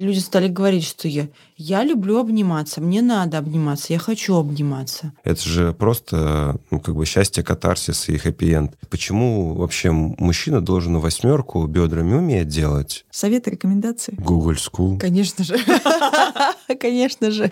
Люди стали говорить, что я, я люблю обниматься, мне надо обниматься, я хочу обниматься. Это же просто ну, как бы счастье, катарсис и хэппи-энд. Почему вообще мужчина должен восьмерку бедрами уметь делать? Советы, рекомендации? Google School. Конечно же. Конечно же.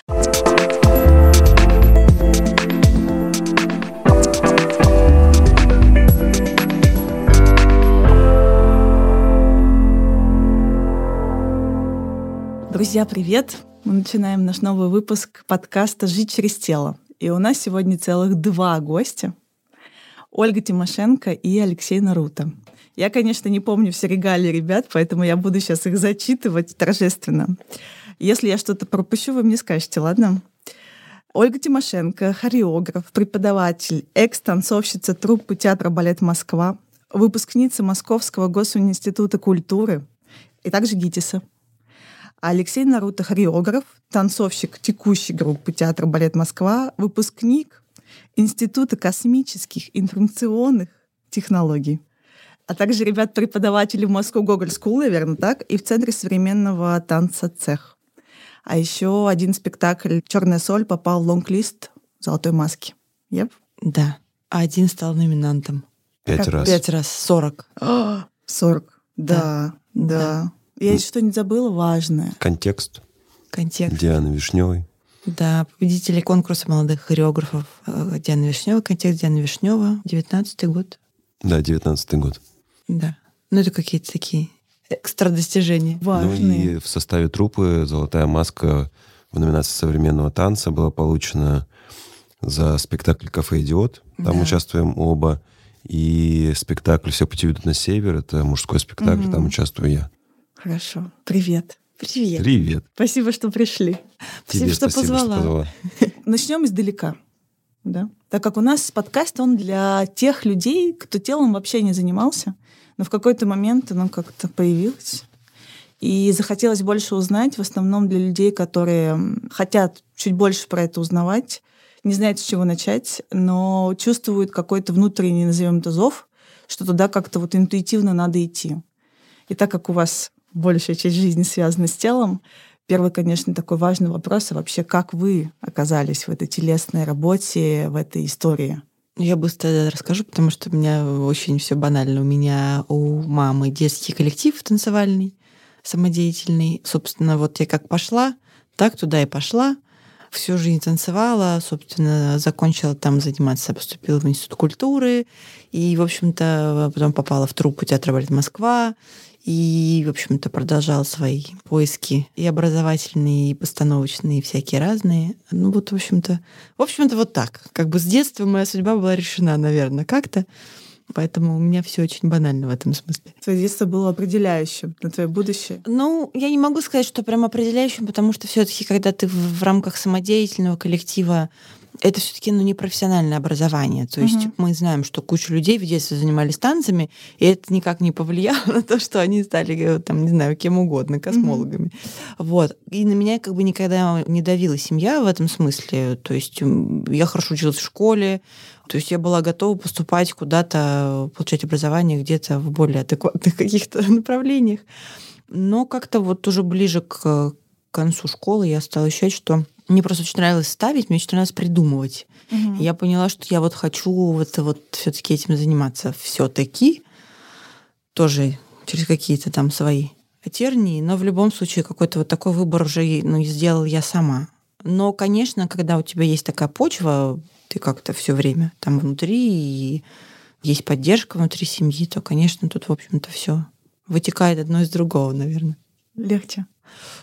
Друзья, привет! Мы начинаем наш новый выпуск подкаста «Жить через тело». И у нас сегодня целых два гостя. Ольга Тимошенко и Алексей Наруто. Я, конечно, не помню все регалии ребят, поэтому я буду сейчас их зачитывать торжественно. Если я что-то пропущу, вы мне скажете, ладно? Ольга Тимошенко, хореограф, преподаватель, экс-танцовщица труппы театра «Балет Москва», выпускница Московского госуниверситета культуры и также ГИТИСа — Алексей Наруто — хореограф, танцовщик текущей группы театра «Балет Москва», выпускник Института космических информационных технологий, а также ребят-преподаватели в Moscow Gogol School, наверное, так, и в Центре современного танца «Цех». А еще один спектакль «Черная соль» попал в лонг-лист «Золотой маски». Yep. Да. А один стал номинантом. Пять Как? раз. Пять раз. Сорок. Сорок. Да, да. Да. Я что-нибудь забыла важное. Контекст Контекст. Дианы Вишневой. Да, победители конкурса молодых хореографов э, Диана Вишнева, контекст Диана Вишнева, 19 год. Да, девятнадцатый год. Да. Ну, это какие-то такие экстра достижения. Важные. Ну и в составе труппы «Золотая маска» в номинации современного танца была получена за спектакль «Кафе Идиот». Там Да. участвуем оба. И спектакль «Все пути ведут на север» — это мужской спектакль, Мгм. там участвую я. Хорошо. Привет. Привет. Привет. Спасибо, что пришли. Спасибо, что позвала. Начнем издалека. Да? Так как у нас подкаст, он для тех людей, кто телом вообще не занимался, но в какой-то момент оно как-то появилось. И захотелось больше узнать, в основном для людей, которые хотят чуть больше про это узнавать, не знают, с чего начать, но чувствуют какой-то внутренний, назовем это, зов, что туда как-то вот интуитивно надо идти. И так как у вас большая часть жизни связана с телом, Первый, конечно, такой важный вопрос, а вообще как вы оказались в этой телесной работе, в этой истории? Я быстро расскажу, потому что у меня очень все банально. У меня у мамы детский коллектив танцевальный, самодеятельный. Собственно, вот я как пошла, так туда и пошла. Всю жизнь танцевала, собственно, закончила там заниматься, поступила в Институт культуры. И, в общем-то, потом попала в труппу театра «Балет Москва». И, в общем-то, продолжала свои поиски и образовательные, и постановочные, и всякие разные. Ну вот, в общем-то, в общем-то, вот так. Как бы с детства моя судьба была решена, наверное, как-то. Поэтому у меня все очень банально в этом смысле. Твое детство было определяющим на твое будущее. Ну, я не могу сказать, что прям определяющим, потому что все-таки, когда ты в, в рамках самодеятельного коллектива, это все-таки ну, не профессиональное образование. То есть Мгм. мы знаем, что куча людей в детстве занимались танцами, и это никак не повлияло на то, что они стали, э, там, не знаю, кем угодно, космологами. Вот. И на меня как бы никогда не давила семья в этом смысле. То есть я хорошо училась в школе, то есть я была готова поступать куда-то, получать образование где-то в более адекватных каких-то направлениях. Но как-то вот уже ближе к концу школы я стала ощущать, что мне просто очень нравилось ставить, мне очень нравилось придумывать. И я поняла, что я вот хочу вот, вот все-таки этим заниматься все-таки, тоже через какие-то там свои тернии, но в любом случае какой-то вот такой выбор уже ну, сделал я сама. Но, конечно, когда у тебя есть такая почва, ты как-то все время там внутри, и есть поддержка внутри семьи, то, конечно, тут, в общем-то, все вытекает одно из другого, наверное. Легче.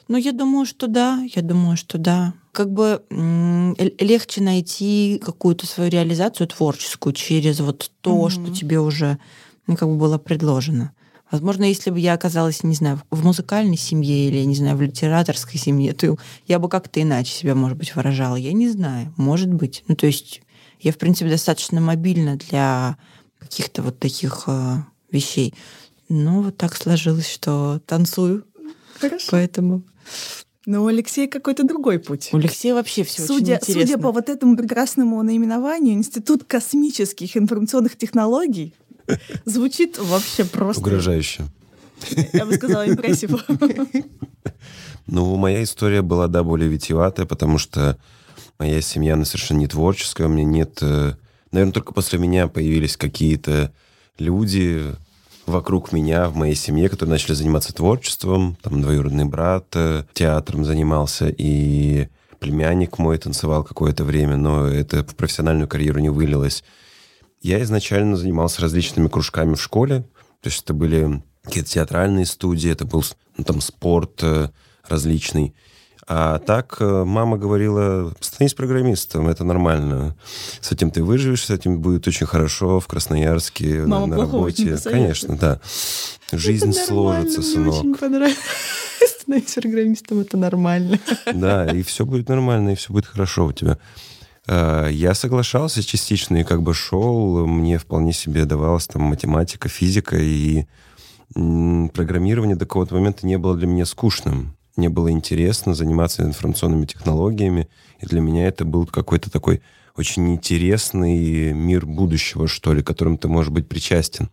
Ну, я думаю, что да, я думаю, что да. Как бы легче найти какую-то свою реализацию творческую через вот то, Мгм. что тебе уже ну, как бы было предложено. Возможно, если бы я оказалась, не знаю, в музыкальной семье или, не знаю, в литераторской семье, то я бы как-то иначе себя, может быть, выражала. Я не знаю, может быть. Ну, то есть я, в принципе, достаточно мобильна для каких-то вот таких э, вещей. Но вот так сложилось, что танцую, Хорошо. поэтому Но у Алексея какой-то другой путь. у Алексея вообще все Судя, очень интересно. судя по вот этому прекрасному наименованию, Институт космических информационных технологий звучит вообще просто, Угрожающе. я бы сказала, импрессив. Ну, моя история была, да, более витиеватая, потому что моя семья, она совершенно не творческая, у меня нет... Э, Наверное, только после меня появились какие-то люди вокруг меня, в моей семье, которые начали заниматься творчеством. Там двоюродный брат э, театром занимался, и племянник мой танцевал какое-то время, но это в профессиональную карьеру не вылилось. Я изначально занимался различными кружками в школе, то есть это были какие-то театральные студии, это был ну, там спорт э, различный. А так э, мама говорила, становись программистом, это нормально. С этим ты выживешь, с этим будет очень хорошо в Красноярске, мама на, на работе. Конечно, да. Жизнь это сложится, мне сынок. очень понравилось. Становись программистом, это нормально. Да, и все будет нормально, и все будет хорошо у тебя. Э, Я соглашался частично и как бы шел, мне вполне себе давалась там математика, физика, и программирование до какого-то момента не было для меня скучным. Мне было интересно заниматься информационными технологиями, и для меня это был какой-то такой очень интересный мир будущего, что ли, которым ты можешь быть причастен.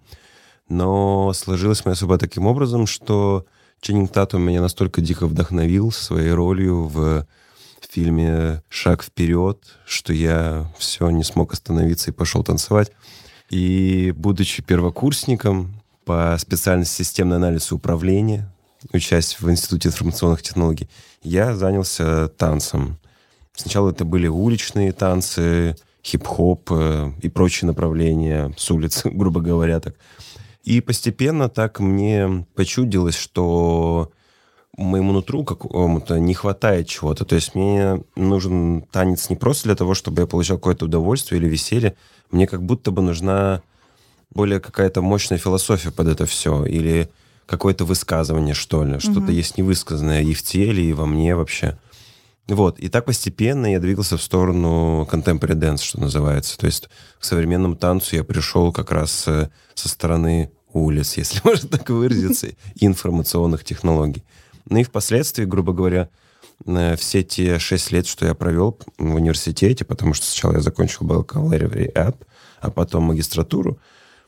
Но сложилась моя судьба таким образом, что Ченнинг Татум меня настолько дико вдохновил своей ролью в фильме «Шаг вперед», что я все не смог остановиться и пошел танцевать. И будучи первокурсником по специальности системный анализ и управление, учась в Институте информационных технологий, я занялся танцем. Сначала это были уличные танцы, хип-хоп э, и прочие направления с улиц, грубо говоря, так. И постепенно так мне почудилось, что моему нутру какому-то не хватает чего-то. То есть мне нужен танец не просто для того, чтобы я получал какое-то удовольствие или веселье. Мне как будто бы нужна более какая-то мощная философия под это все. Или какое-то высказывание, что ли. Что-то есть невысказанное и в теле, и во мне вообще. Вот. И так постепенно я двигался в сторону contemporary dance, что называется. То есть к современному танцу я пришел как раз э, со стороны улиц, если можно так выразиться, информационных технологий. Ну и впоследствии, грубо говоря, э, все те шесть лет, что я провел в университете, потому что сначала я закончил бакалавриат, а потом магистратуру.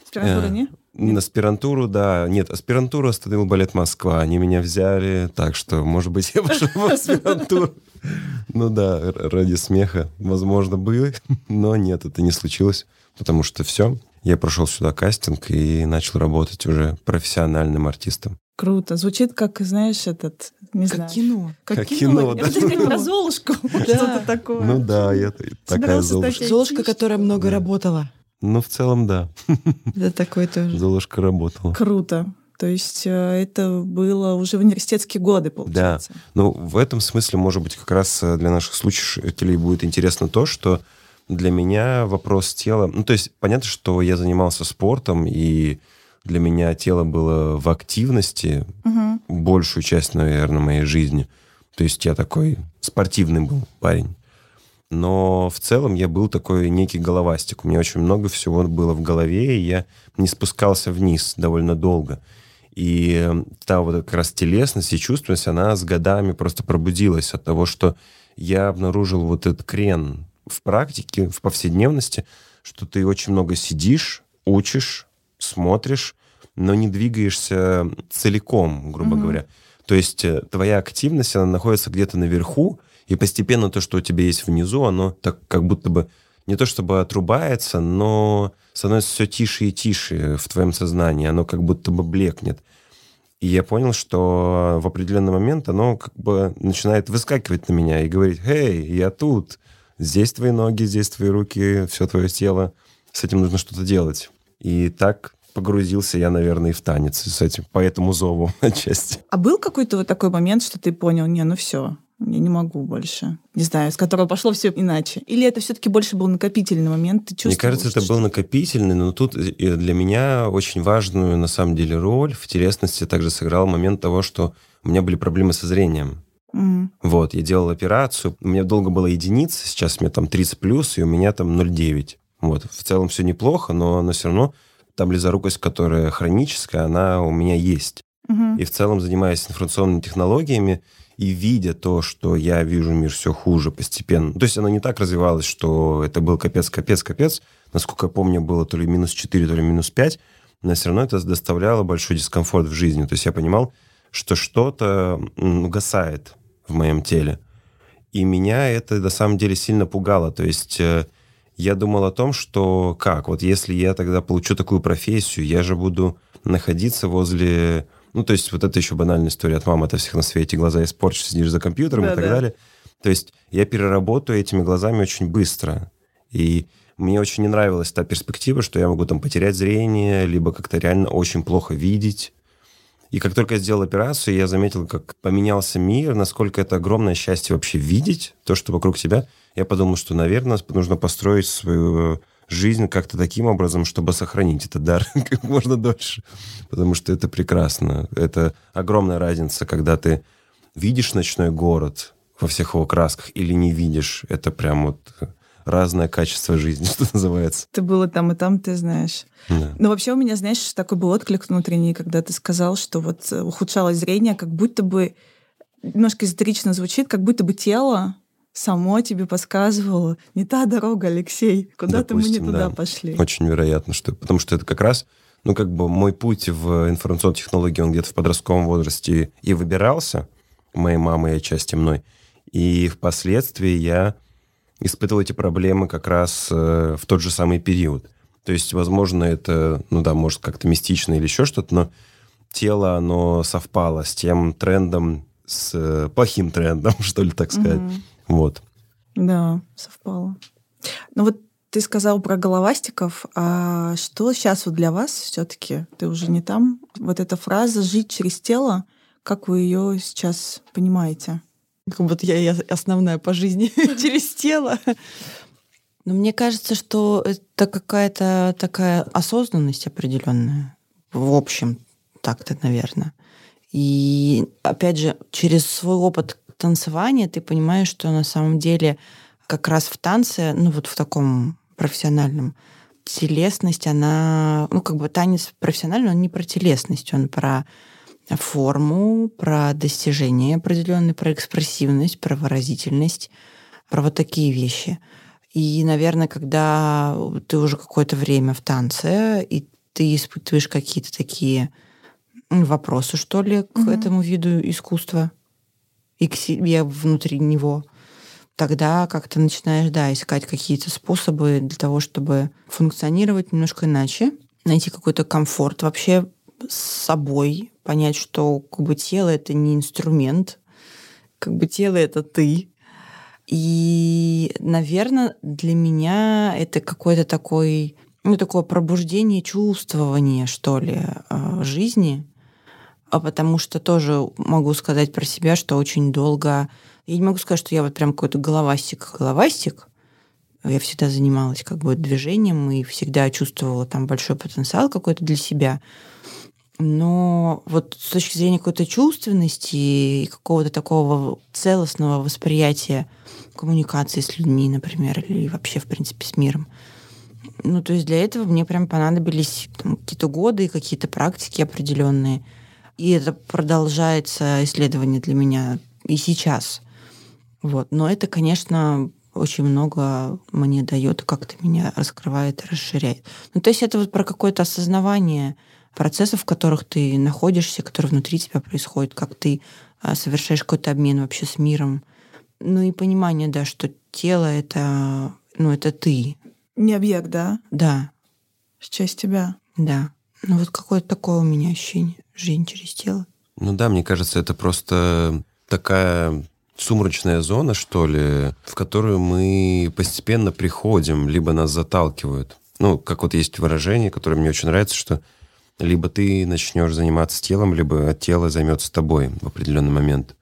Аспирантура Э, не? Аспирантуру, да. Нет, аспирантуру остановил балет Москва. Они меня взяли, так что, может быть, я пошел в аспирантуру. Ну да, ради смеха, возможно, было, но нет, это не случилось, потому что все, я прошел сюда кастинг и начал работать уже профессиональным артистом. Круто. Звучит как, знаешь, этот, не Как знаю. кино. Как кино, Я да. хотела сказать про Золушку. Что-то такое. Ну да, я такая Золушка. Золушка, которая много работала. Ну, в целом, да, Это такой тоже. Золушка работала. Круто. То есть э, это было уже в университетские годы, получается. Ну, в этом смысле, может быть, как раз э, для наших слушателей будет интересно то, что для меня вопрос тела... Ну, то есть понятно, что я занимался спортом, и для меня тело было в активности Мгм. большую часть, наверное, моей жизни. То есть я такой спортивный был парень. Но в целом я был такой некий головастик. У меня очень много всего было в голове, и я не спускался вниз довольно долго. И та вот как раз телесность и чувственность, она с годами просто пробудилась от того, что я обнаружил вот этот крен в практике, в повседневности, что ты очень много сидишь, учишь, смотришь, но не двигаешься целиком, грубо Мгм. говоря. То есть э, твоя активность, она находится где-то наверху, и постепенно то, что у тебя есть внизу, оно так как будто бы не то чтобы отрубается, но становится все тише и тише в твоем сознании, оно как будто бы блекнет. И я понял, что в определенный момент оно как бы начинает выскакивать на меня и говорить, «Эй, я тут, здесь твои ноги, здесь твои руки, все твое тело, с этим нужно что-то делать». И так погрузился я, наверное, и в танец с этим, по этому зову отчасти. А был какой-то вот такой момент, что ты понял, не, ну все, я не могу больше. Не знаю, с которого пошло все иначе. Или это все-таки больше был накопительный момент? Ты Мне кажется, это был накопительный, но тут и для меня очень важную, на самом деле, роль в телесности также сыграл момент того, что у меня были проблемы со зрением. Мгм. Вот, я делал операцию, у меня долго была единица, сейчас меня там 30 плюс, и у меня там 0,9. Вот, в целом все неплохо, но, но все равно та близорукость, которая хроническая, она у меня есть. Мгм. И в целом, занимаясь информационными технологиями и видя то, что я вижу мир все хуже постепенно. То есть оно не так развивалось, что это был капец, капец, капец. Насколько я помню, было то ли минус 4, то ли минус 5. Но все равно это доставляло большой дискомфорт в жизни. То есть я понимал, что что-то угасает. в моем теле. И меня это на самом деле сильно пугало. То есть э, я думал о том, что как, вот если я тогда получу такую профессию, я же буду находиться возле... Ну, то есть вот это еще банальная история от мамы, это всех на свете, глаза испорчишь, сидишь за компьютером да, и так да. далее. То есть я переработаю этими глазами очень быстро. И мне очень не нравилась та перспектива, что я могу там потерять зрение, либо как-то реально очень плохо видеть. И как только я сделал операцию, я заметил, как поменялся мир, насколько это огромное счастье вообще видеть то, что вокруг тебя. Я подумал, что, наверное, нужно построить свою жизнь как-то таким образом, чтобы сохранить этот дар как можно дольше. Потому что это прекрасно. Это огромная разница, когда ты видишь ночной город во всех его красках или не видишь. Это прям вот разное качество жизни, что называется. Ты было там и там, ты знаешь. Да. Но вообще у меня, знаешь, такой был отклик внутренний, когда ты сказал, что вот э, ухудшалось зрение, как будто бы немножко эзотерично звучит, как будто бы тело само тебе подсказывало, не та дорога, Алексей, куда-то мы не туда да. пошли. Очень вероятно, что потому что это как раз ну, как бы мой путь в информационной технологии, он где-то в подростковом возрасте и выбирался, моей мамой и отчасти мной. И впоследствии я испытывал эти проблемы как раз э, в тот же самый период. То есть, возможно, это, ну да, может как-то мистично или еще что-то, но тело, оно совпало с тем трендом, с э, плохим трендом, что ли, так сказать. Угу. Вот. Да, совпало. Ну вот ты сказал про головастиков, а что сейчас вот для вас все-таки? Ты уже не там. Вот эта фраза «жить через тело», как вы ее сейчас понимаете? Как будто я основная по жизни через тело. Но мне кажется, что это какая-то такая осознанность определенная. В общем, так-то, наверное. И опять же, через свой опыт танцевания ты понимаешь, что на самом деле как раз в танце, ну вот в таком профессиональном, телесность, она, ну как бы танец профессиональный, он не про телесность, он про форму, про достижение определенной, про экспрессивность, про выразительность, про вот такие вещи. И, наверное, когда ты уже какое-то время в танце, и ты испытываешь какие-то такие вопросы, что ли, к mm-hmm. этому виду искусства и к себе внутри него, тогда как-то начинаешь, да, искать какие-то способы для того, чтобы функционировать немножко иначе, найти какой-то комфорт вообще с собой, понять, что как бы тело это не инструмент, как бы тело это ты. И, наверное, для меня это какой-то такой, ну, такое пробуждение чувствования, что ли, а, жизни. А потому что тоже могу сказать про себя, что очень долго... Я не могу сказать, что я вот прям какой-то головастик-головастик. Я всегда занималась как бы движением и всегда чувствовала там большой потенциал какой-то для себя. Но вот с точки зрения какой-то чувственности и какого-то такого целостного восприятия коммуникации с людьми, например, или вообще, в принципе, с миром, ну, то есть для этого мне прям понадобились какие-то годы какие-то практики определенные. И это продолжается исследование для меня и сейчас. Вот. Но это, конечно, очень много мне дает, как-то меня раскрывает расширяет. Ну, то есть это вот про какое-то осознавание процессов, в которых ты находишься, которые внутри тебя происходят, как ты а, совершаешь какой-то обмен вообще с миром. Ну и понимание, да, что тело это, ну, это ты. Не объект, да? Да. Часть тебя. Да. Ну вот какое-то такое у меня ощущение. Жизнь через тело. Ну да, мне кажется, это просто такая сумрачная зона, что ли, в которую мы постепенно приходим, либо нас заталкивают. Ну, как вот есть выражение, которое мне очень нравится, что либо ты начнешь заниматься телом, либо тело займется тобой в определенный момент.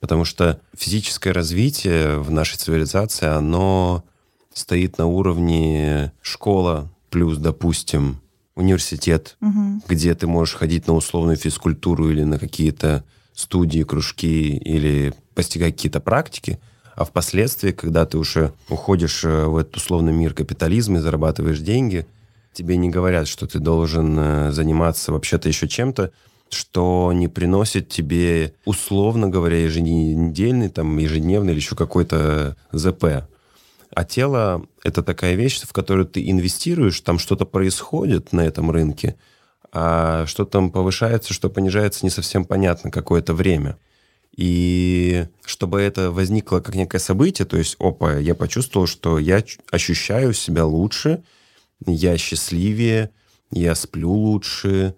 Потому что физическое развитие в нашей цивилизации, оно стоит на уровне школа плюс, допустим, университет, угу. где ты можешь ходить на условную физкультуру или на какие-то студии, кружки или постигать какие-то практики, а впоследствии, когда ты уже уходишь э, в этот условный мир капитализма и зарабатываешь деньги – тебе не говорят, что ты должен э, заниматься вообще-то еще чем-то, что не приносит тебе, условно говоря, еженедельный, там, ежедневный или еще какой-то ЗП. А тело — это такая вещь, в которую ты инвестируешь, там что-то происходит на этом рынке, а что там повышается, что понижается, не совсем понятно какое-то время. И чтобы это возникло как некое событие, то есть, опа, я почувствовал, что я ощущаю себя лучше, я счастливее, я сплю лучше,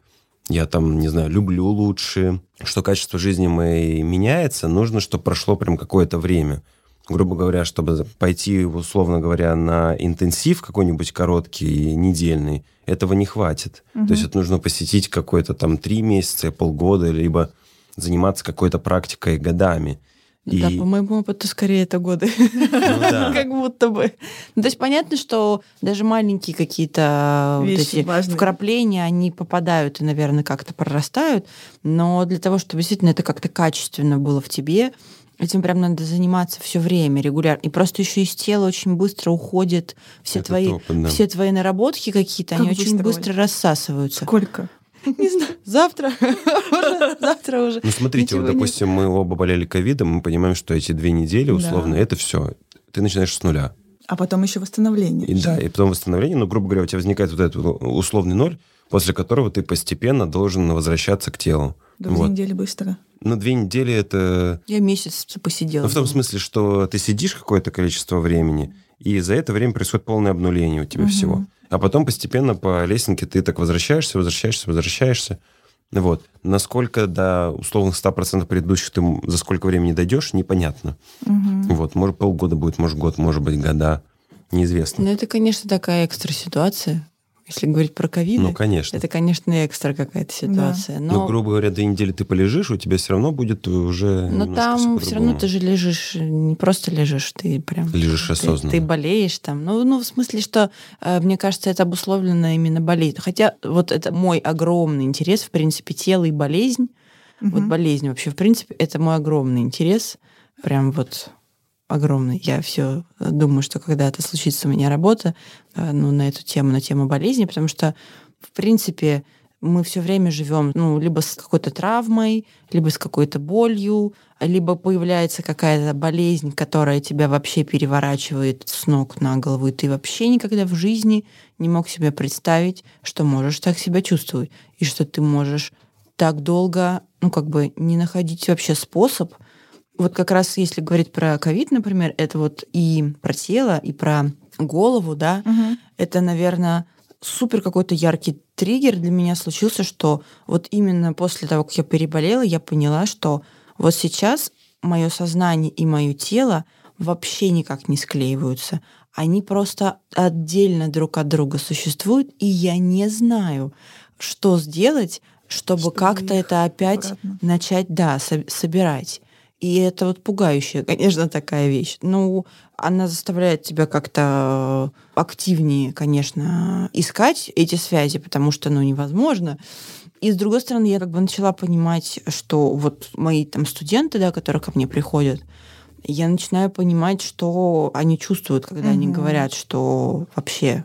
я там, не знаю, люблю лучше, что качество жизни моей меняется, нужно, чтобы прошло прям какое-то время. Грубо говоря, чтобы пойти, условно говоря, на интенсив какой-нибудь короткий, недельный, этого не хватит. Угу. То есть это нужно посетить какой-то там три месяца, полгода, либо заниматься какой-то практикой годами. И... Да, по моему опыту, скорее, это годы. Ну, да. как будто бы. Ну, то есть понятно, что даже маленькие какие-то вот эти вкрапления, они попадают и, наверное, как-то прорастают. Но для того, чтобы действительно это как-то качественно было в тебе, Этим прям надо заниматься все время, регулярно. И просто еще из тела очень быстро уходят все твои, опыт, да. все твои наработки какие-то, как они очень быстро рассасываются. Сколько? Не знаю. Завтра. Завтра уже. Ну, смотрите, вот, допустим, мы оба болели ковидом, мы понимаем, что эти две недели, условно, это все. Ты начинаешь с нуля. А потом еще восстановление. И, да, и потом восстановление. Ну, грубо говоря, у тебя возникает вот этот условный ноль, после которого ты постепенно должен возвращаться к телу. До вот. две недели быстро. Ну, две недели это... Я месяц посидела. Ну, в том смысле, что ты сидишь какое-то количество времени, и за это время происходит полное обнуление у тебя угу. всего. А потом постепенно по лесенке ты так возвращаешься, возвращаешься, возвращаешься. Вот. Насколько до условных 100% предыдущих ты за сколько времени дойдешь, непонятно. Угу. Вот. Может, полгода будет, может, год, может быть, года. Неизвестно. Ну, это, конечно, такая экстра ситуация. Если говорить про ковид, ну, конечно. это, конечно, экстра какая-то ситуация. Да. Но... но, грубо говоря, две недели ты полежишь, у тебя все равно будет уже Но там все равно ты же лежишь, не просто лежишь, ты прям... Лежишь осознанно. Ты, ты болеешь там. Ну, ну, в смысле, что, э, мне кажется, это обусловлено именно болезнью. Хотя вот это мой огромный интерес, в принципе, тело и болезнь. Угу. Вот болезнь вообще, в принципе, это мой огромный интерес. Прям вот огромный. Я все думаю, что когда-то случится у меня работа э, ну, на эту тему, на тему болезни, потому что, в принципе, мы все время живем, ну, либо с какой-то травмой, либо с какой-то болью, либо появляется какая-то болезнь, которая тебя вообще переворачивает с ног на голову, и ты вообще никогда в жизни не мог себе представить, что можешь так себя чувствовать, и что ты можешь так долго, ну, как бы не находить вообще способ вот как раз если говорить про ковид, например, это вот и про тело, и про голову, да, угу. это, наверное, супер какой-то яркий триггер для меня случился, что вот именно после того, как я переболела, я поняла, что вот сейчас мое сознание и мое тело вообще никак не склеиваются. Они просто отдельно друг от друга существуют, и я не знаю, что сделать, чтобы, чтобы как-то это опять обратно. начать, да, со- собирать. И это вот пугающая, конечно, такая вещь. Ну, она заставляет тебя как-то активнее, конечно, искать эти связи, потому что, ну, невозможно. И с другой стороны, я как бы начала понимать, что вот мои там студенты, да, которые ко мне приходят, я начинаю понимать, что они чувствуют, когда угу. они говорят, что вообще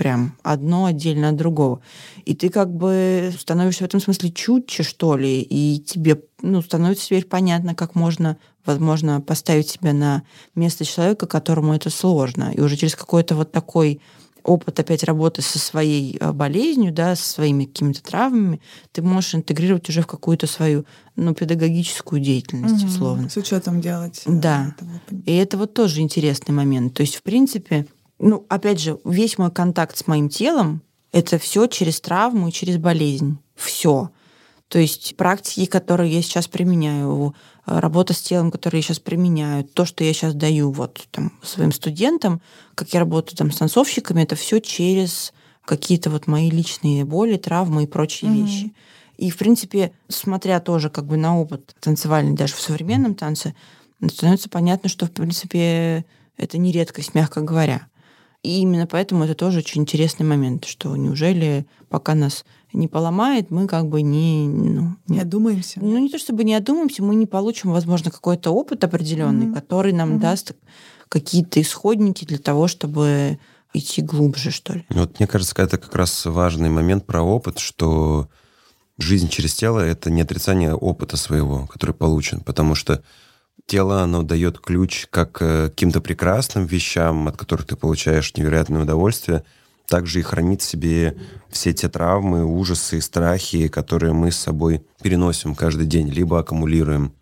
прям одно отдельно от другого. И ты как бы становишься в этом смысле чутче, что ли, и тебе ну, становится теперь понятно, как можно, возможно, поставить себя на место человека, которому это сложно. И уже через какой-то вот такой опыт опять работы со своей э, болезнью, да, со своими какими-то травмами, ты можешь интегрировать уже в какую-то свою ну, педагогическую деятельность, угу, условно. С учетом делать. Э, да. Этого. И это вот тоже интересный момент. То есть, в принципе, ну, опять же, весь мой контакт с моим телом это все через травму и через болезнь. Все. То есть практики, которые я сейчас применяю, работа с телом, которые я сейчас применяю, то, что я сейчас даю вот там своим студентам, как я работаю там с танцовщиками, это все через какие-то вот мои личные боли, травмы и прочие mm-hmm. вещи. И, в принципе, смотря тоже как бы на опыт танцевальный даже в современном танце, становится понятно, что, в принципе, это не редкость, мягко говоря. И именно поэтому это тоже очень интересный момент, что неужели пока нас не поломает, мы как бы не... Ну, не одумаемся. Ну, не то чтобы не одумаемся, мы не получим, возможно, какой-то опыт определенный, mm-hmm. который нам mm-hmm. даст какие-то исходники для того, чтобы идти глубже, что ли. Вот мне кажется, это как раз важный момент про опыт, что жизнь через тело — это не отрицание опыта своего, который получен, потому что тело, оно дает ключ как к каким-то прекрасным вещам, от которых ты получаешь невероятное удовольствие, также и хранит в себе все те травмы, ужасы страхи, которые мы с собой переносим каждый день, либо аккумулируем.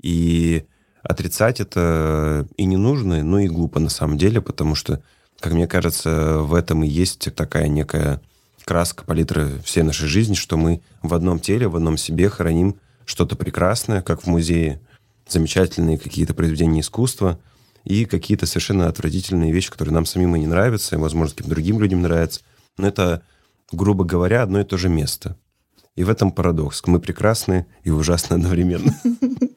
И отрицать это и не нужно, но и глупо на самом деле, потому что, как мне кажется, в этом и есть такая некая краска, палитра всей нашей жизни, что мы в одном теле, в одном себе храним что-то прекрасное, как в музее, замечательные какие-то произведения искусства и какие-то совершенно отвратительные вещи, которые нам самим и не нравятся, и, возможно, каким-то другим людям нравятся. Но это, грубо говоря, одно и то же место. И в этом парадокс. Мы прекрасны и ужасны одновременно.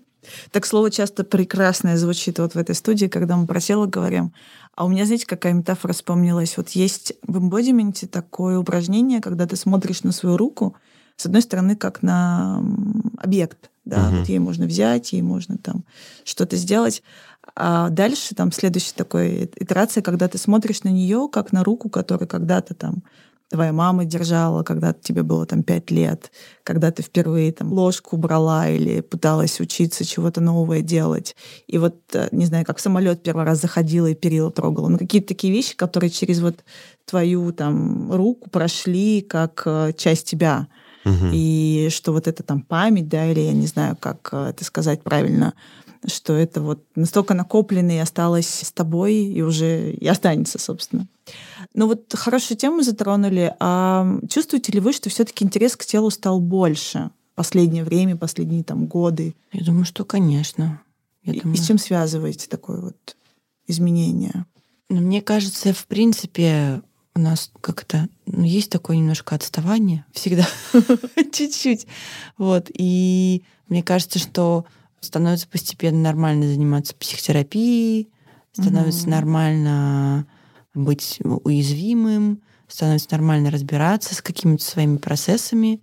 Так слово часто прекрасное звучит вот в этой студии, когда мы про тело говорим. А у меня, знаете, какая метафора вспомнилась? Вот есть в эмбодименте такое упражнение, когда ты смотришь на свою руку, с одной стороны, как на объект, да, угу. вот ей можно взять, ей можно там что-то сделать. А дальше там следующая такой итерация, когда ты смотришь на нее как на руку, которая когда-то там твоя мама держала, когда тебе было там пять лет, когда ты впервые там ложку брала или пыталась учиться чего-то новое делать. И вот, э, не знаю, как самолет первый раз заходила и перила трогала. Ну, какие-то такие вещи, которые через вот твою там руку прошли как э, часть тебя. Угу. И что вот это там память, да, или я не знаю, как э, это сказать правильно, что это вот настолько накоплено и осталось с тобой, и уже и останется, собственно. Ну вот хорошую тему затронули. А чувствуете ли вы, что все-таки интерес к телу стал больше в последнее время, последние там годы? Я думаю, что, конечно. Я и, думаю... и с чем связываете такое вот изменение? Ну, мне кажется, в принципе, у нас как-то ну, есть такое немножко отставание всегда, чуть-чуть. Вот. И мне кажется, что становится постепенно нормально заниматься психотерапией, становится mm-hmm. нормально быть уязвимым, становится нормально разбираться с какими-то своими процессами,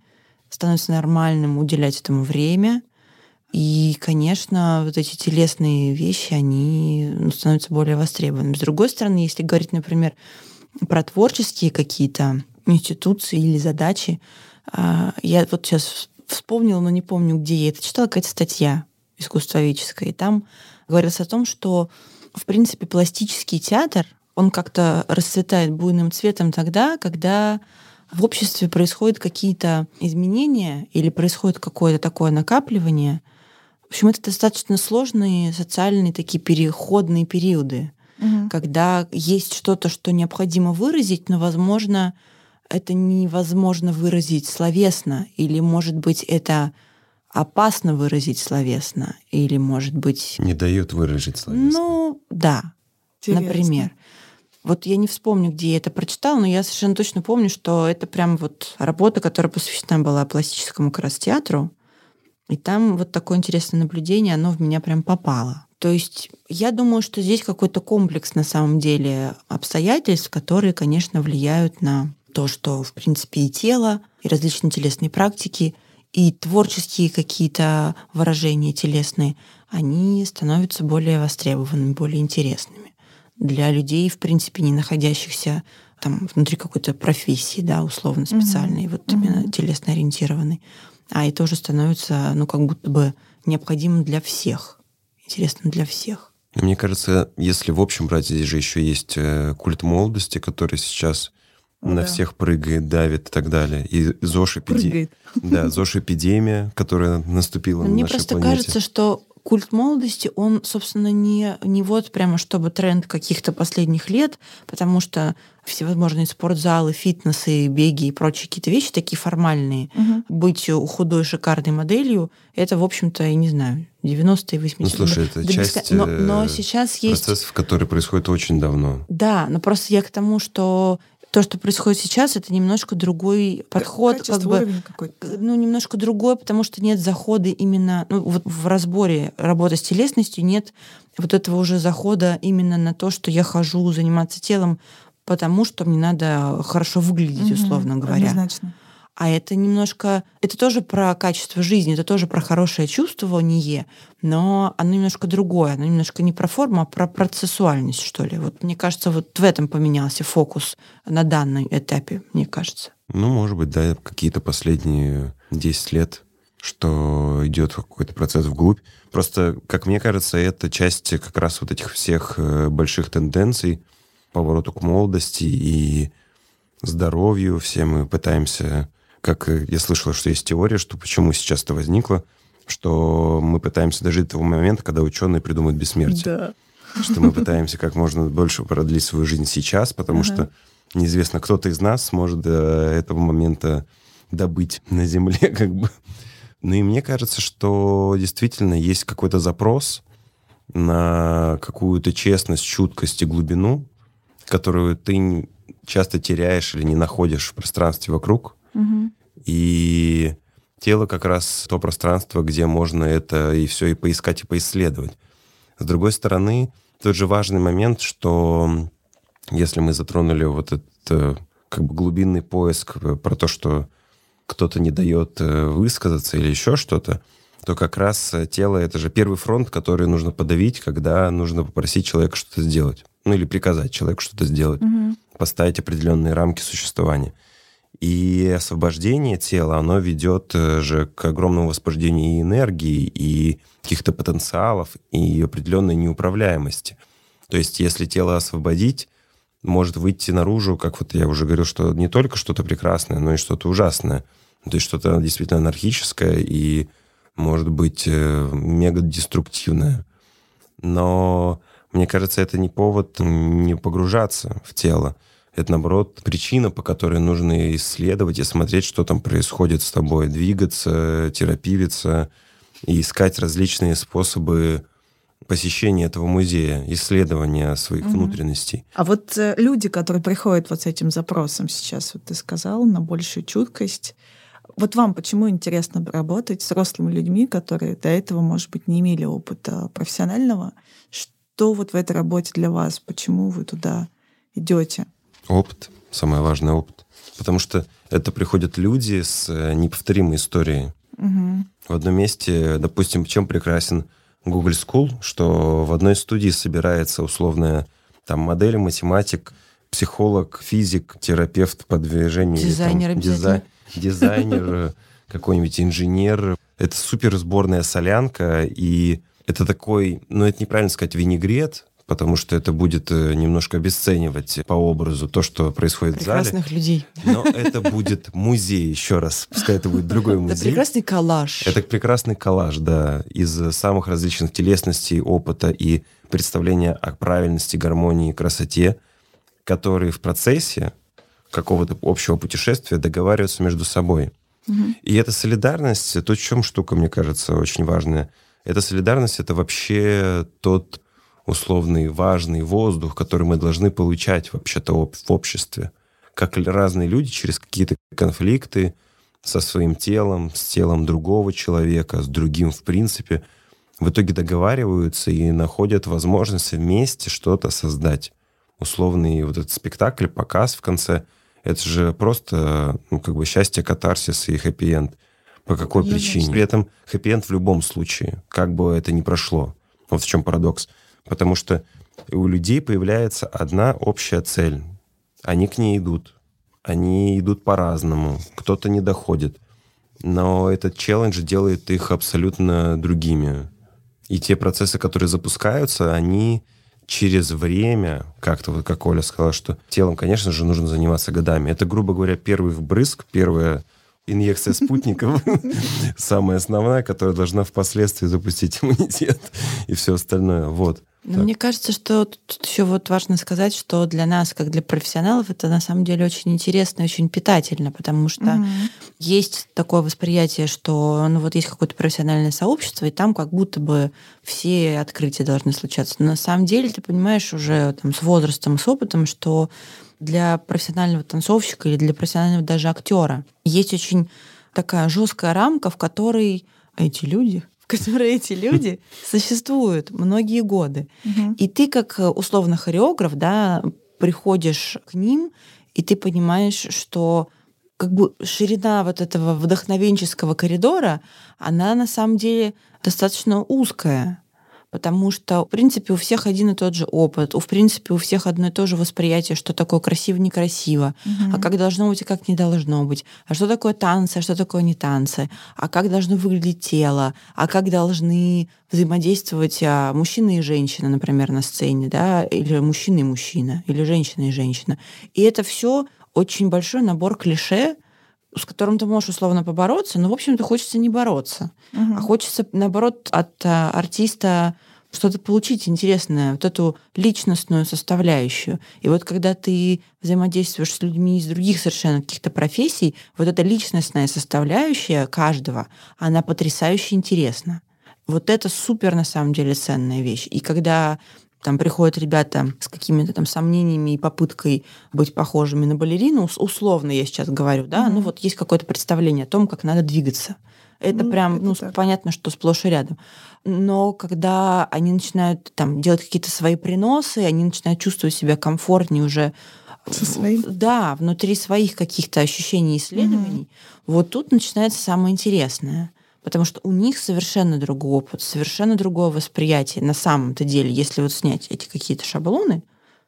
становится нормальным уделять этому время. И, конечно, вот эти телесные вещи, они ну, становятся более востребованными. С другой стороны, если говорить, например, про творческие какие-то институции или задачи, а, я вот сейчас вспомнила, но не помню, где я это читала, какая-то статья искусствоведческая. И там говорилось о том, что, в принципе, пластический театр, он как-то расцветает буйным цветом тогда, когда в обществе происходят какие-то изменения или происходит какое-то такое накапливание. В общем, это достаточно сложные социальные такие переходные периоды, угу. когда есть что-то, что необходимо выразить, но, возможно, это невозможно выразить словесно, или, может быть, это опасно выразить словесно, или, может быть... Не дают выразить словесно. Ну, да, Интересно. например. Вот я не вспомню, где я это прочитала, но я совершенно точно помню, что это прям вот работа, которая посвящена была пластическому как раз театру. И там вот такое интересное наблюдение, оно в меня прям попало. То есть я думаю, что здесь какой-то комплекс на самом деле обстоятельств, которые, конечно, влияют на то, что, в принципе, и тело, и различные телесные практики, и творческие какие-то выражения телесные, они становятся более востребованными, более интересными для людей, в принципе, не находящихся там внутри какой-то профессии, да, условно специальной, mm-hmm. вот именно mm-hmm. телесно ориентированной. А и тоже становится, ну, как будто бы необходимым для всех, интересным для всех. Мне кажется, если в общем брать, здесь же еще есть э, культ молодости, который сейчас ну, на да. всех прыгает, давит и так далее. И ЗОЖ эпидемия. Да, ЗОЖ эпидемия, которая наступила Мне на нашей просто планете. кажется, что культ молодости, он, собственно, не, не вот прямо чтобы тренд каких-то последних лет, потому что всевозможные спортзалы, фитнесы, беги и прочие какие-то вещи такие формальные. Угу. Быть худой, шикарной моделью, это, в общем-то, я не знаю, 90-е, 80-е. Ну, слушай, это да часть беско... но, но э, сейчас есть... процессов, которые происходят очень давно. Да, но просто я к тому, что то, что происходит сейчас, это немножко другой подход, как бы, ну немножко другой, потому что нет захода именно, ну вот в разборе работы с телесностью нет вот этого уже захода именно на то, что я хожу заниматься телом, потому что мне надо хорошо выглядеть, условно говоря. Однозначно. А это немножко, это тоже про качество жизни, это тоже про хорошее чувствование, но оно немножко другое, оно немножко не про форму, а про процессуальность, что ли. Вот мне кажется, вот в этом поменялся фокус на данном этапе, мне кажется. Ну, может быть, да, какие-то последние 10 лет, что идет какой-то процесс вглубь. Просто, как мне кажется, это часть как раз вот этих всех э, больших тенденций, повороту к молодости и здоровью. Все мы пытаемся как я слышала, что есть теория, что почему сейчас это возникло, что мы пытаемся дожить до того момента, когда ученые придумают бессмертие. Да. Что мы пытаемся как можно больше продлить свою жизнь сейчас, потому Ага. что неизвестно, кто-то из нас сможет до этого момента добыть на Земле, как бы. Ну и мне кажется, что действительно есть какой-то запрос на какую-то честность, чуткость и глубину, которую ты часто теряешь или не находишь в пространстве вокруг. Мгм. И тело как раз то пространство, где можно это и все и поискать, и поисследовать. С другой стороны, тот же важный момент, что если мы затронули вот этот э, как бы глубинный поиск э, про то, что кто-то не дает э, высказаться или еще что-то, то как раз тело — это же первый фронт, который нужно подавить, когда нужно попросить человека что-то сделать. Ну или приказать человеку что-то сделать Мгм. поставить определенные рамки существования. И освобождение тела, оно ведет э, же к огромному восбуждению и энергии, и каких-то потенциалов, и определенной неуправляемости. То есть, если тело освободить, может выйти наружу, как вот я уже говорил, что не только что-то прекрасное, но и что-то ужасное. То есть что-то действительно анархическое и, может быть, э, мега-деструктивное. Но мне кажется, это не повод не погружаться в тело. Это, наоборот, причина, по которой нужно исследовать и смотреть, что там происходит с тобой, двигаться, терапивиться и искать различные способы посещения этого музея, исследования своих Мгм. внутренностей. А вот э, люди, которые приходят вот с этим запросом сейчас, вот ты сказал, на большую чуткость, вот вам почему интересно работать с взрослыми людьми, которые до этого, может быть, не имели опыта профессионального? Что вот в этой работе для вас? Почему вы туда идете? Опыт, самое важное опыт. Потому что это приходят люди с э, неповторимой историей. Мгм. В одном месте, допустим, чем прекрасен Google School, что в одной студии собирается условная там модель, математик, психолог, физик, терапевт по движению. или там Дизайнер обязательно. Дизайнер, какой-нибудь инженер. Это супер сборная солянка, и это такой, ну это неправильно сказать, винегрет, потому что это будет э, немножко обесценивать по образу то, что происходит в зале. Прекрасных людей. Но это будет музей, еще раз. Пускай это будет другой Это музей. прекрасный коллаж. Это прекрасный коллаж, да, из самых различных телесностей, опыта и представления о правильности, гармонии, красоте, которые в процессе какого-то общего путешествия договариваются между собой. И эта солидарность, это в чем штука, мне кажется, очень важная. Эта солидарность — это вообще тот условный важный воздух, который мы должны получать вообще-то об- в обществе. Как разные люди через какие-то конфликты со своим телом, с телом другого человека, с другим в принципе, в итоге договариваются и находят возможность вместе что-то создать. Условный вот этот спектакль, показ в конце — это же просто ну, как бы счастье, катарсис и хэппи-энд. По какой Ну, причине? При этом хэппи-энд в любом случае, как бы это ни прошло. Вот в чем парадокс. Потому что у людей появляется одна общая цель. Они к ней идут. Они идут по-разному. Кто-то не доходит. Но этот челлендж делает их абсолютно другими. И те процессы, которые запускаются, они через время, как-то вот как Оля сказала, что телом, конечно же, нужно заниматься годами. Это, грубо говоря, первый вбрызг, первая инъекция спутников, самая основная, которая должна впоследствии запустить иммунитет и все остальное. Вот. Но Так. мне кажется, что тут еще вот важно сказать, что для нас, как для профессионалов, это на самом деле очень интересно и очень питательно, потому что Мгм. есть такое восприятие, что ну вот есть какое-то профессиональное сообщество, и там как будто бы все открытия должны случаться. Но на самом деле ты понимаешь уже там, с возрастом, с опытом, что для профессионального танцовщика или для профессионального даже актера есть очень такая жесткая рамка, в которой эти люди, в которой эти люди существуют многие годы. И ты как э, условно хореограф, да, приходишь к ним, и ты понимаешь, что как бы ширина вот этого вдохновенческого коридора, она на самом деле достаточно узкая. Потому что, в принципе, у всех один и тот же опыт, у, в принципе, у всех одно и то же восприятие, что такое красиво, некрасиво, Мгм. а как должно быть и как не должно быть, а что такое танцы, а что такое не танцы, а как должно выглядеть тело, а как должны взаимодействовать а, мужчина и женщина, например, на сцене, да, или мужчина и мужчина, или женщина и женщина. И это все очень большой набор клише, с которым ты можешь условно побороться, но, в общем-то, хочется не бороться. Угу. А хочется, наоборот, от а, артиста что-то получить интересное, вот эту личностную составляющую. И вот когда ты взаимодействуешь с людьми из других совершенно каких-то профессий, вот эта личностная составляющая каждого, она потрясающе интересна. Вот это супер, на самом деле, ценная вещь. И когда там приходят ребята с какими-то там сомнениями и попыткой быть похожими на балерину, условно я сейчас говорю, да, mm-hmm. ну вот есть какое-то представление о том, как надо двигаться. Это ну, прям, это ну, так. понятно, что сплошь и рядом. Но когда они начинают там делать какие-то свои приносы, они начинают чувствовать себя комфортнее уже со своим? Да, внутри своих каких-то ощущений и исследований. Угу. Вот тут начинается самое интересное. Потому что у них совершенно другой опыт, совершенно другое восприятие на самом-то деле. Если вот снять эти какие-то шаблоны,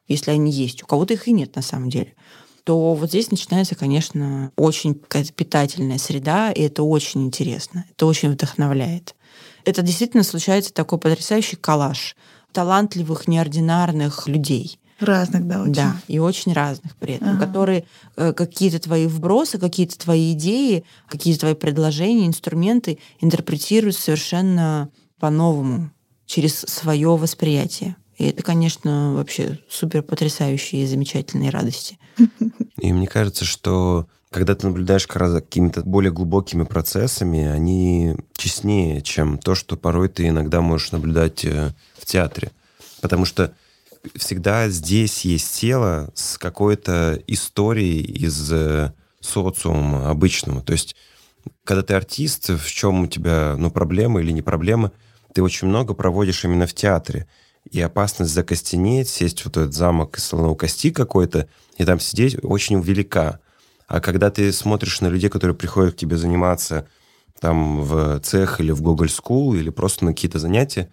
если они есть, у кого-то их и нет на самом деле, то вот здесь начинается, конечно, очень какая-то питательная среда, и это очень интересно, это очень вдохновляет. Это действительно случается такой потрясающий коллаж талантливых, неординарных людей. Разных, да, очень. Да, и очень разных при этом, ага. которые э, какие-то твои вбросы, какие-то твои идеи, какие-то твои предложения, инструменты интерпретируют совершенно по-новому, через свое восприятие. И это, конечно, вообще супер потрясающие и замечательные радости. И мне кажется, что когда ты наблюдаешь какими-то более глубокими процессами, они честнее, чем то, что порой ты иногда можешь наблюдать э, в театре. Потому что всегда здесь есть тело с какой-то историей из э, социума обычного. То есть, когда ты артист, в чем у тебя ну, проблемы или не проблемы, ты очень много проводишь именно в театре и опасность закостенеть, сесть в вот этот замок из слоновой кости какой-то, и там сидеть очень велика. А когда ты смотришь на людей, которые приходят к тебе заниматься там в цех или в Google School, или просто на какие-то занятия,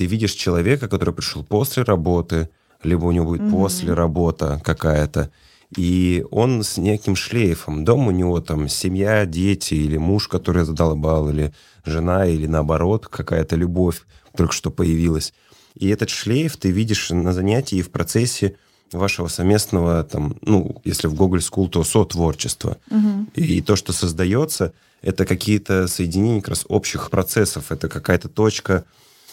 ты видишь человека, который пришел после работы, либо у него будет mm-hmm. после работа какая-то, и он с неким шлейфом. Дом у него там семья, дети, или муж, который задал бал, или жена, или наоборот, какая-то любовь только что появилась. И этот шлейф ты видишь на занятии и в процессе вашего совместного, там, ну, если в Google School, то сотворчества. Угу. И, и то, что создается, это какие-то соединения как раз общих процессов, это какая-то точка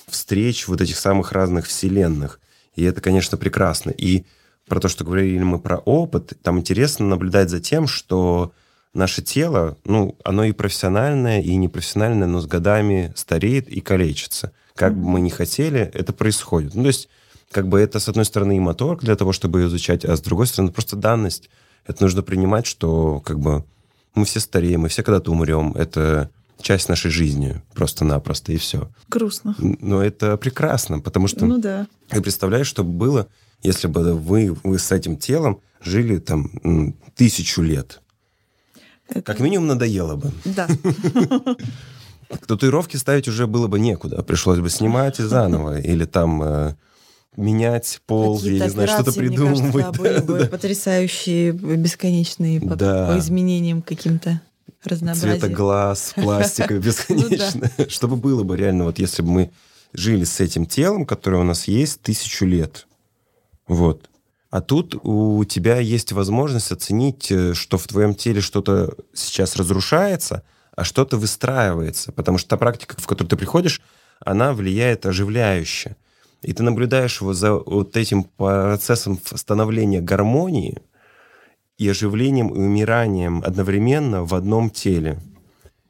встреч вот этих самых разных вселенных. И это, конечно, прекрасно. И про то, что говорили мы про опыт, там интересно наблюдать за тем, что наше тело, ну, оно и профессиональное, и непрофессиональное, но с годами стареет и калечится. Как бы мы ни хотели, это происходит. Ну, то есть, как бы это, с одной стороны, и мотор для того, чтобы изучать, а с другой стороны, просто данность. Это нужно принимать, что как бы мы все стареем, мы все когда-то умрем. Это часть нашей жизни просто-напросто, и все. Грустно. Но это прекрасно, потому что... Ну да. Ты представляешь, что было, если бы вы, вы с этим телом жили там тысячу лет. Это... Как минимум надоело бы. Да. Татуировки ставить уже было бы некуда. Пришлось бы снимать и заново. Или там э, менять пол, я не знаю, что-то придумывать. Мне кажется, да, были бы да. потрясающие, бесконечные по, да. по изменениям каким-то разнообразия. Цвета глаз, пластика ну бесконечно. Чтобы было бы реально, вот если бы мы жили с этим телом, которое у нас есть тысячу лет. Вот. А тут у тебя есть возможность оценить, э, что в твоем теле что-то сейчас разрушается – а что-то выстраивается. Потому что та практика, в которую ты приходишь, она влияет оживляюще. И ты наблюдаешь вот за вот этим процессом становления гармонии и оживлением и умиранием одновременно в одном теле.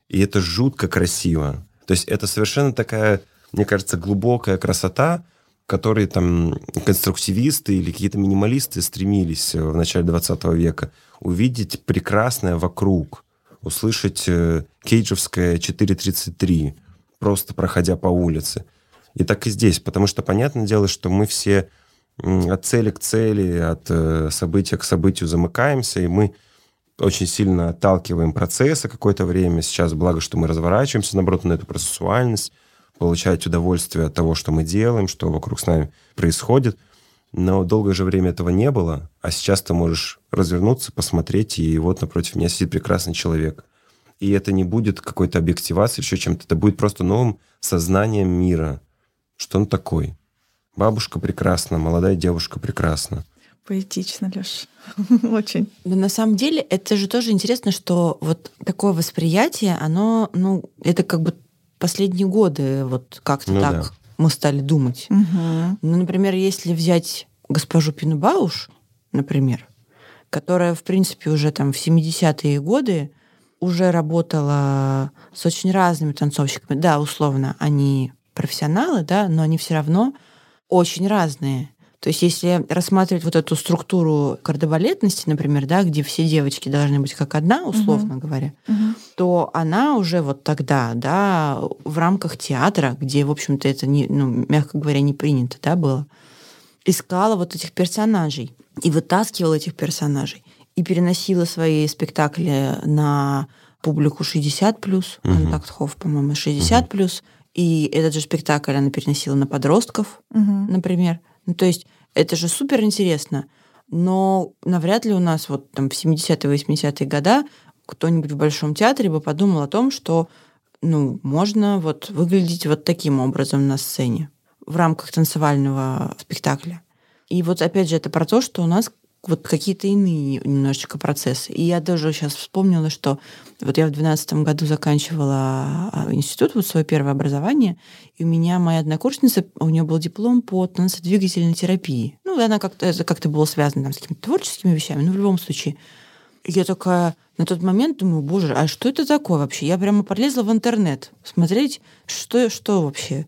И это жутко красиво. То есть это совершенно такая, мне кажется, глубокая красота, которой там конструктивисты или какие-то минималисты стремились в начале 20 века увидеть прекрасное вокруг услышать э, кейджевское 4.33, просто проходя по улице. И так и здесь, потому что понятное дело, что мы все от цели к цели, от э, события к событию замыкаемся, и мы очень сильно отталкиваем процессы какое-то время. Сейчас, благо, что мы разворачиваемся, наоборот, на эту процессуальность, получать удовольствие от того, что мы делаем, что вокруг с нами происходит. Но долгое же время этого не было, а сейчас ты можешь развернуться, посмотреть, и вот напротив меня сидит прекрасный человек. И это не будет какой-то объективацией, еще чем-то. Это будет просто новым сознанием мира. Что он такой? Бабушка прекрасна, молодая девушка прекрасна. Поэтично, Леш. Очень. Но на самом деле это же тоже интересно, что вот такое восприятие, оно, ну, это как бы последние годы вот как-то Ну так да. мы стали думать. Мгм. Ну, например, если взять госпожу Пинубауш, например, которая, в принципе, уже там в 70-е годы уже работала с очень разными танцовщиками. Да, условно, они профессионалы, да, но они все равно очень разные. То есть если рассматривать вот эту структуру кардебалетности, например, да, где все девочки должны быть как одна, условно говоря, Мгм. то она уже вот тогда, да, в рамках театра, где, в общем-то, это, не, ну, мягко говоря, не принято, да, было, искала вот этих персонажей и вытаскивала этих персонажей и переносила свои спектакли на публику 60 плюс, Мгм. контакт Хофф, по-моему, 60 плюс, и этот же спектакль она переносила на подростков, Мгм. например. Ну, то есть это же супер интересно, но навряд ли у нас вот там в 70-е, 80-е года кто-нибудь в Большом театре бы подумал о том, что ну, можно вот выглядеть вот таким образом на сцене в рамках танцевального спектакля. И вот опять же это про то, что у нас вот какие-то иные немножечко процессы. И я даже сейчас вспомнила, что вот я в 2012 году заканчивала а, институт, вот свое первое образование, и у меня моя однокурсница, у нее был диплом по танцедвигательной терапии. Ну, она как-то, это как-то было связано там, с какими-то творческими вещами, но в любом случае. И Я такая на тот момент думаю, боже, а что это такое вообще? Я прямо полезла в интернет смотреть, что, что вообще.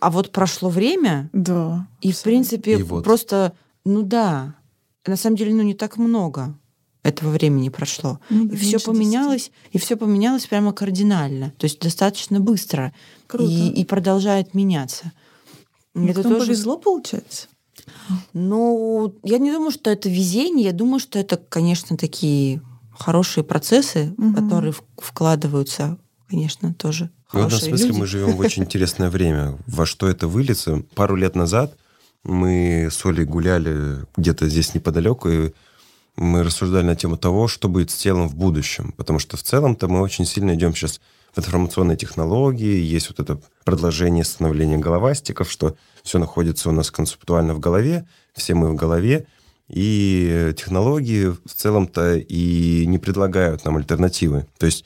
А вот прошло время, Да. и, в принципе, И вот. просто, ну да, на самом деле, ну не так много этого времени прошло. Ну и все поменялось, и все поменялось прямо кардинально. То есть достаточно быстро. Круто. И, и продолжает меняться. И Ну, это тоже- повезло, получается? Ну, я не думаю, что это везение. Я думаю, что это, конечно, такие хорошие процессы, Мгм. которые вкладываются, конечно, тоже В этом смысле люди. мы живем в очень интересное время. Во что это выльется? Пару лет назад мы с Олей гуляли где-то здесь неподалеку, и мы рассуждали на тему того, что будет с телом в будущем. Потому что в целом-то мы очень сильно идем сейчас в информационные технологии, есть вот это продолжение становления головастиков, что все находится у нас концептуально в голове, все мы в голове, и технологии в целом-то и не предлагают нам альтернативы. То есть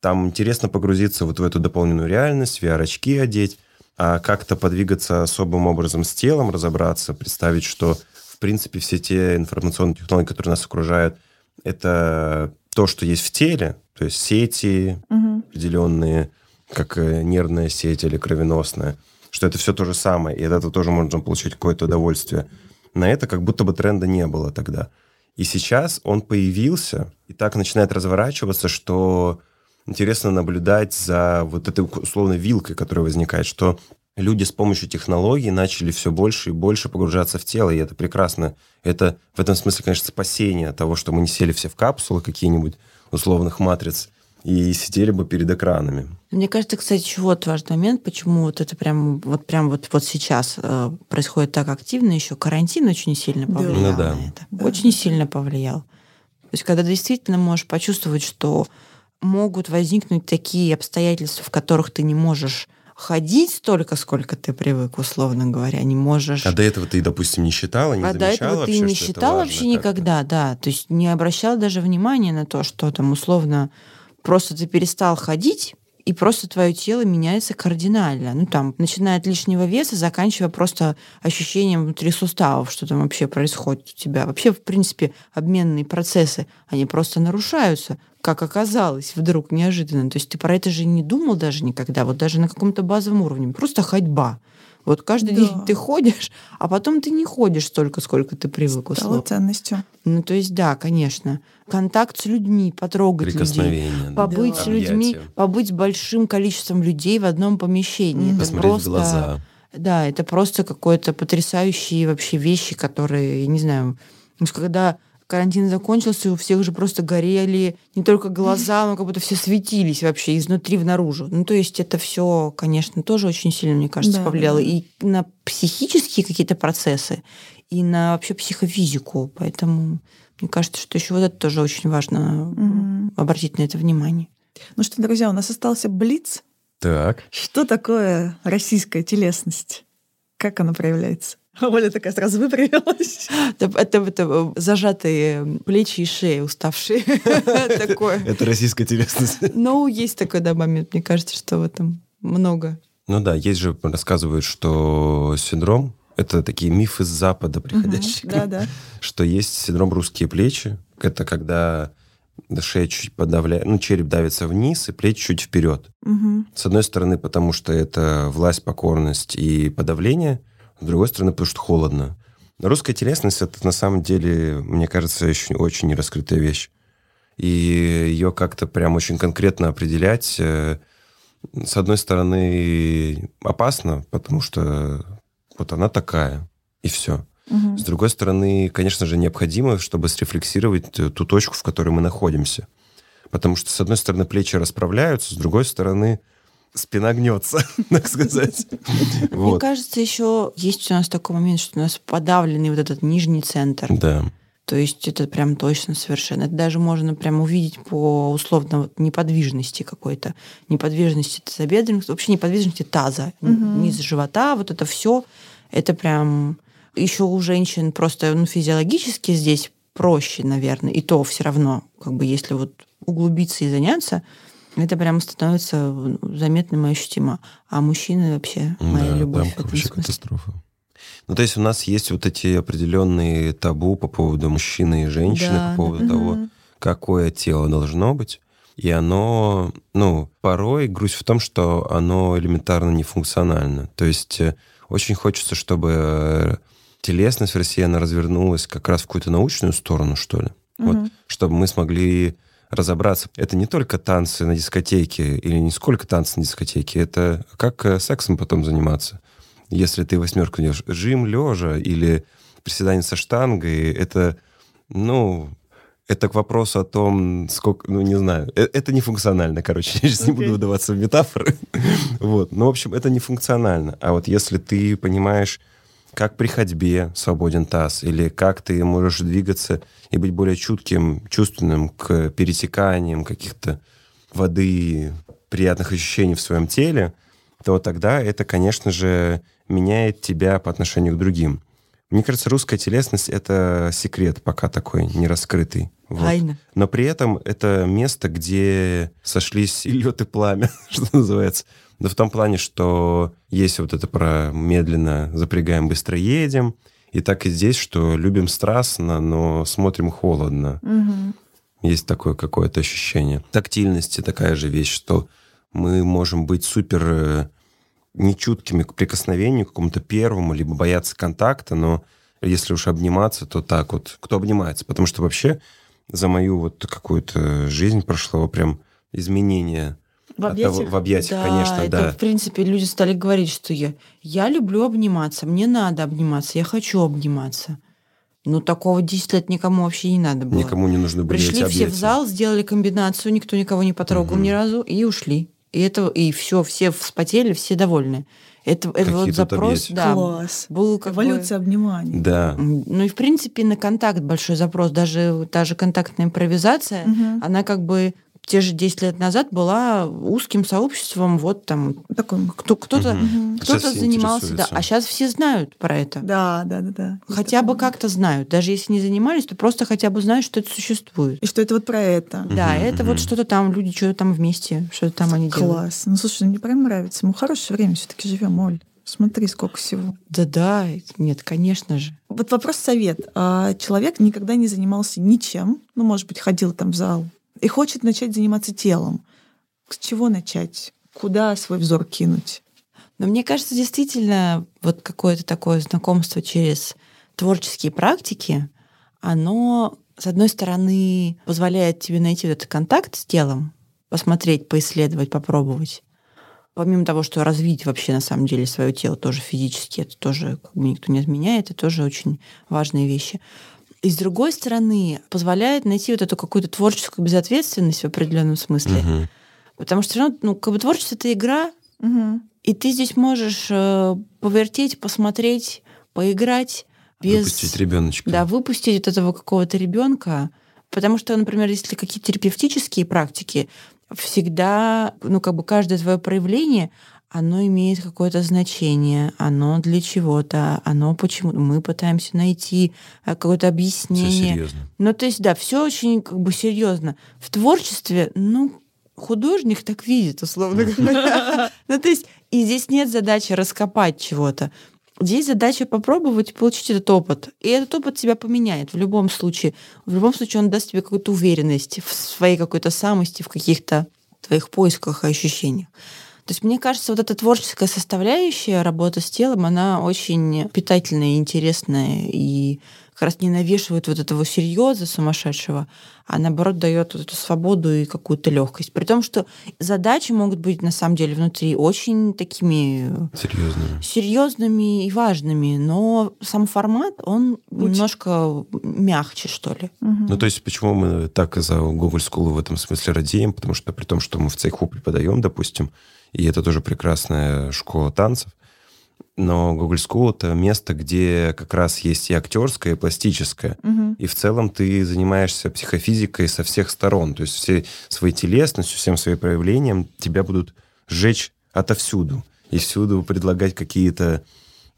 там интересно погрузиться вот в эту дополненную реальность, VR-очки одеть, как-то подвигаться особым образом с телом, разобраться, представить, что, в принципе, все те информационные технологии, которые нас окружают, это то, что есть в теле, то есть сети Мгм. определенные, как э, нервная сеть или кровеносная, что это все то же самое, и от этого тоже можно получить какое-то удовольствие. На это как будто бы тренда не было тогда. И сейчас он появился, и так начинает разворачиваться, что интересно наблюдать за вот этой условной вилкой, которая возникает, что люди с помощью технологий начали все больше и больше погружаться в тело, и это прекрасно. Это в этом смысле, конечно, спасение того, что мы не сели все в капсулы какие-нибудь условных матриц и сидели бы перед экранами. Мне кажется, кстати, еще вот важный момент, почему вот это прям вот прям вот, вот сейчас э, происходит так активно, еще карантин очень сильно Да. повлиял Ну да. на это. Да. Очень сильно повлиял. То есть, когда действительно можешь почувствовать, что могут возникнуть такие обстоятельства, в которых ты не можешь ходить столько, сколько ты привык, условно говоря, не можешь. А до этого ты, допустим, не считала, не А до замечала этого ты вообще, не что это считал важно вообще никогда, да. То есть не обращал даже внимания на то, что там условно просто ты перестал ходить, и просто твое тело меняется кардинально. Ну, там, начиная от лишнего веса, заканчивая просто ощущением внутри суставов, что там вообще происходит у тебя. Вообще, в принципе, обменные процессы, они просто нарушаются, как оказалось, вдруг, неожиданно. То есть ты про это же не думал даже никогда, вот даже на каком-то базовом уровне. Просто ходьба. Вот каждый Да. день ты ходишь, а потом ты не ходишь столько, сколько ты привык. Стало ценностью. Ну, то есть, да, конечно. Контакт с людьми, потрогать людей, побыть Да. с людьми, Объятия. побыть с большим количеством людей в одном помещении. Мгм. Это Посмотреть просто, в глаза. Да, это просто какое-то потрясающие вообще вещи, которые, я не знаю, когда карантин закончился, у всех же просто горели не только глаза, но как будто все светились вообще изнутри в наружу. Ну, то есть это все, конечно, тоже очень сильно, мне кажется, Да, повлияло да. и на психические какие-то процессы, и на вообще психофизику. Поэтому мне кажется, что еще вот это тоже очень важно Мгм. обратить на это внимание. Ну что, друзья, у нас остался блиц. Так. Что такое российская телесность? Как она проявляется? Оля такая сразу выпрямилась. Это, это, это зажатые плечи и шеи уставшие. Такое. Это российская телесность. Ну, есть такой, да, момент. Мне кажется, что в этом много. Ну да, есть же, рассказывают, что синдром это такие мифы с Запада приходящие. Да, да. Что есть синдром русские плечи. Это когда шея чуть подавляет, ну, череп давится вниз, и плечи чуть вперед. Мгм. С одной стороны, потому что это власть, покорность и подавление. С другой стороны, потому что холодно. Но русская телесность это на самом деле, мне кажется, еще очень нераскрытая вещь. И ее как-то прям очень конкретно определять, э, с одной стороны, опасно, потому что вот она такая, и все. Мгм. С другой стороны, конечно же, необходимо, чтобы срефлексировать ту точку, в которой мы находимся. Потому что, с одной стороны, плечи расправляются, с другой стороны, спина гнется, так сказать. Мне Вот. кажется, еще есть у нас такой момент, что у нас подавленный вот этот нижний центр. Да. То есть это прям точно совершенно. Это даже можно прям увидеть по условно вот неподвижности какой-то. Неподвижности тазобедренных, вообще неподвижности таза. Мгм. Низ живота, вот это все. Это прям еще у женщин просто ну, физиологически здесь проще, наверное. И то все равно, как бы если вот углубиться и заняться, это прям становится заметным и ощутимо. А мужчины вообще моя Да, любовь там вообще смысле. катастрофа. Ну, то есть у нас есть вот эти определенные табу по поводу мужчины и женщины, Да, по поводу да. того, какое тело должно быть. И оно, ну, порой грусть в том, что оно элементарно нефункционально. То есть э, очень хочется, чтобы э, телесность в России, она развернулась как раз в какую-то научную сторону, что ли. Вот, Мгм. чтобы мы смогли разобраться. Это не только танцы на дискотеке или не сколько танцы на дискотеке, это как э, сексом потом заниматься. Если ты восьмерку делаешь, жим лежа или приседание со штангой, это, ну, это к вопросу о том, сколько, ну, не знаю, э- это не функционально, короче, я сейчас не буду выдаваться в метафоры. Вот, ну, в общем, это не функционально. А вот если ты понимаешь, как при ходьбе свободен таз, или как ты можешь двигаться и быть более чутким, чувственным к пересеканиям каких-то воды, приятных ощущений в своем теле, то тогда это, конечно же, меняет тебя по отношению к другим. Мне кажется, русская телесность — это секрет пока такой, не раскрытый. Вот. Тайна. Но при этом это место, где сошлись и лед, и пламя, что называется. Но в том плане, что есть вот это про медленно запрягаем, быстро едем. И так и здесь, что любим страстно, но смотрим холодно. Мгм. Есть такое какое-то ощущение. Тактильности такая же вещь, что мы можем быть супер э, нечуткими к прикосновению, к какому-то первому, либо бояться контакта, но если уж обниматься, то так вот. Кто обнимается? Потому что вообще за мою вот какую-то жизнь прошло прям изменение В того- объятиях? в объятиях, Да, конечно, это, да. в принципе, люди стали говорить, что я, я люблю обниматься, мне надо обниматься, я хочу обниматься. Ну, такого 10 лет никому вообще не надо было. Никому не нужны были Пришли эти все в объятия. зал, сделали комбинацию, никто никого не потрогал Мгм. ни разу, и ушли. И это и все, все вспотели, все довольны. Это, это вот запрос, объятия? да, Класс. был как бы- Эволюция обниманий. Да. Ну и в принципе на контакт большой запрос, даже та же контактная импровизация, Мгм. она как бы те же 10 лет назад была узким сообществом, вот там Такой. кто, кто-то. Мгм. кто-то занимался, да, а сейчас все знают про это. Да, да, да, да. Есть Хотя бы такое. как-то знают. Даже если не занимались, то просто хотя бы знают, что это существует. И что это вот про это. Да, Мгм, это мгм. вот что-то там, люди что-то там вместе, что-то там они делают. Класс. Ну, слушай, мне прям нравится. Мы в хорошее время все-таки живем, Оль. Смотри, сколько всего. Да-да, нет, конечно же. Вот вопрос совет. А Человек никогда не занимался ничем, ну, может быть, ходил там в зал, и хочет начать заниматься телом. С чего начать? Куда свой взор кинуть? Но мне кажется, действительно, вот какое-то такое знакомство через творческие практики, оно, с одной стороны, позволяет тебе найти этот контакт с телом, посмотреть, поисследовать, попробовать. Помимо того, что развить вообще на самом деле свое тело тоже физически, это тоже как бы никто не отменяет, это тоже очень важные вещи. И с другой стороны, позволяет найти вот эту какую-то творческую безответственность в определенном смысле. Мгм. Потому что все равно, ну, как бы творчество это игра, и ты здесь можешь э, повертеть, посмотреть, поиграть без... Выпустить ребеночка. Да, выпустить вот этого какого-то ребенка. Потому что, например, если какие-то терапевтические практики, всегда, ну, как бы каждое твое проявление, оно имеет какое-то значение, оно для чего-то, оно почему мы пытаемся найти э, какое-то объяснение. Все серьезно. Ну, то есть, да, все очень как бы серьезно. В творчестве, ну, художник так видит, условно говоря. Ну, то есть, и здесь нет задачи раскопать чего-то. Здесь задача попробовать получить этот опыт. И этот опыт тебя поменяет в любом случае. В любом случае он даст тебе какую-то уверенность в своей какой-то самости, в каких-то твоих поисках и ощущениях. То есть мне кажется, вот эта творческая составляющая работа с телом, она очень питательная и интересная, и как раз не навешивает вот этого серьеза сумасшедшего, а наоборот дает вот эту свободу и какую-то легкость. При том, что задачи могут быть на самом деле внутри очень такими серьезными, серьезными и важными, но сам формат он Будь. немножко мягче, что ли. Угу. Ну то есть почему мы так за Google School в этом смысле радеем? Потому что при том, что мы в цеху преподаем, допустим, и это тоже прекрасная школа танцев. Но Google School — это место, где как раз есть и актерское, и пластическое. Угу. И в целом ты занимаешься психофизикой со всех сторон. То есть все своей телесностью, всем своим проявлением тебя будут сжечь отовсюду. И всюду предлагать какие-то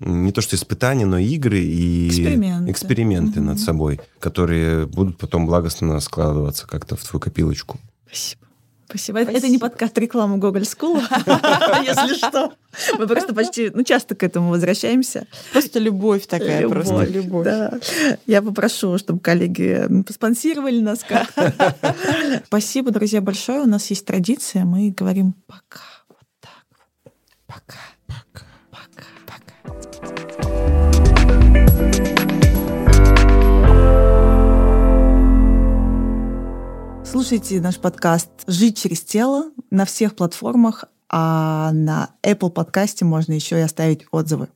не то что испытания, но игры и эксперименты, эксперименты угу. над собой, которые будут потом благостно складываться как-то в твою копилочку. Спасибо. Спасибо. Спасибо. Это не подкаст рекламы Google School, если что. Мы просто почти, ну, часто к этому возвращаемся. Просто любовь такая, любовь, просто любовь. Да. Я попрошу, чтобы коллеги поспонсировали нас как Спасибо, друзья, большое. У нас есть традиция. Мы говорим пока. Вот так. Пока. Слушайте наш подкаст «Жить через тело» на всех платформах, а на Apple подкасте можно еще и оставить отзывы.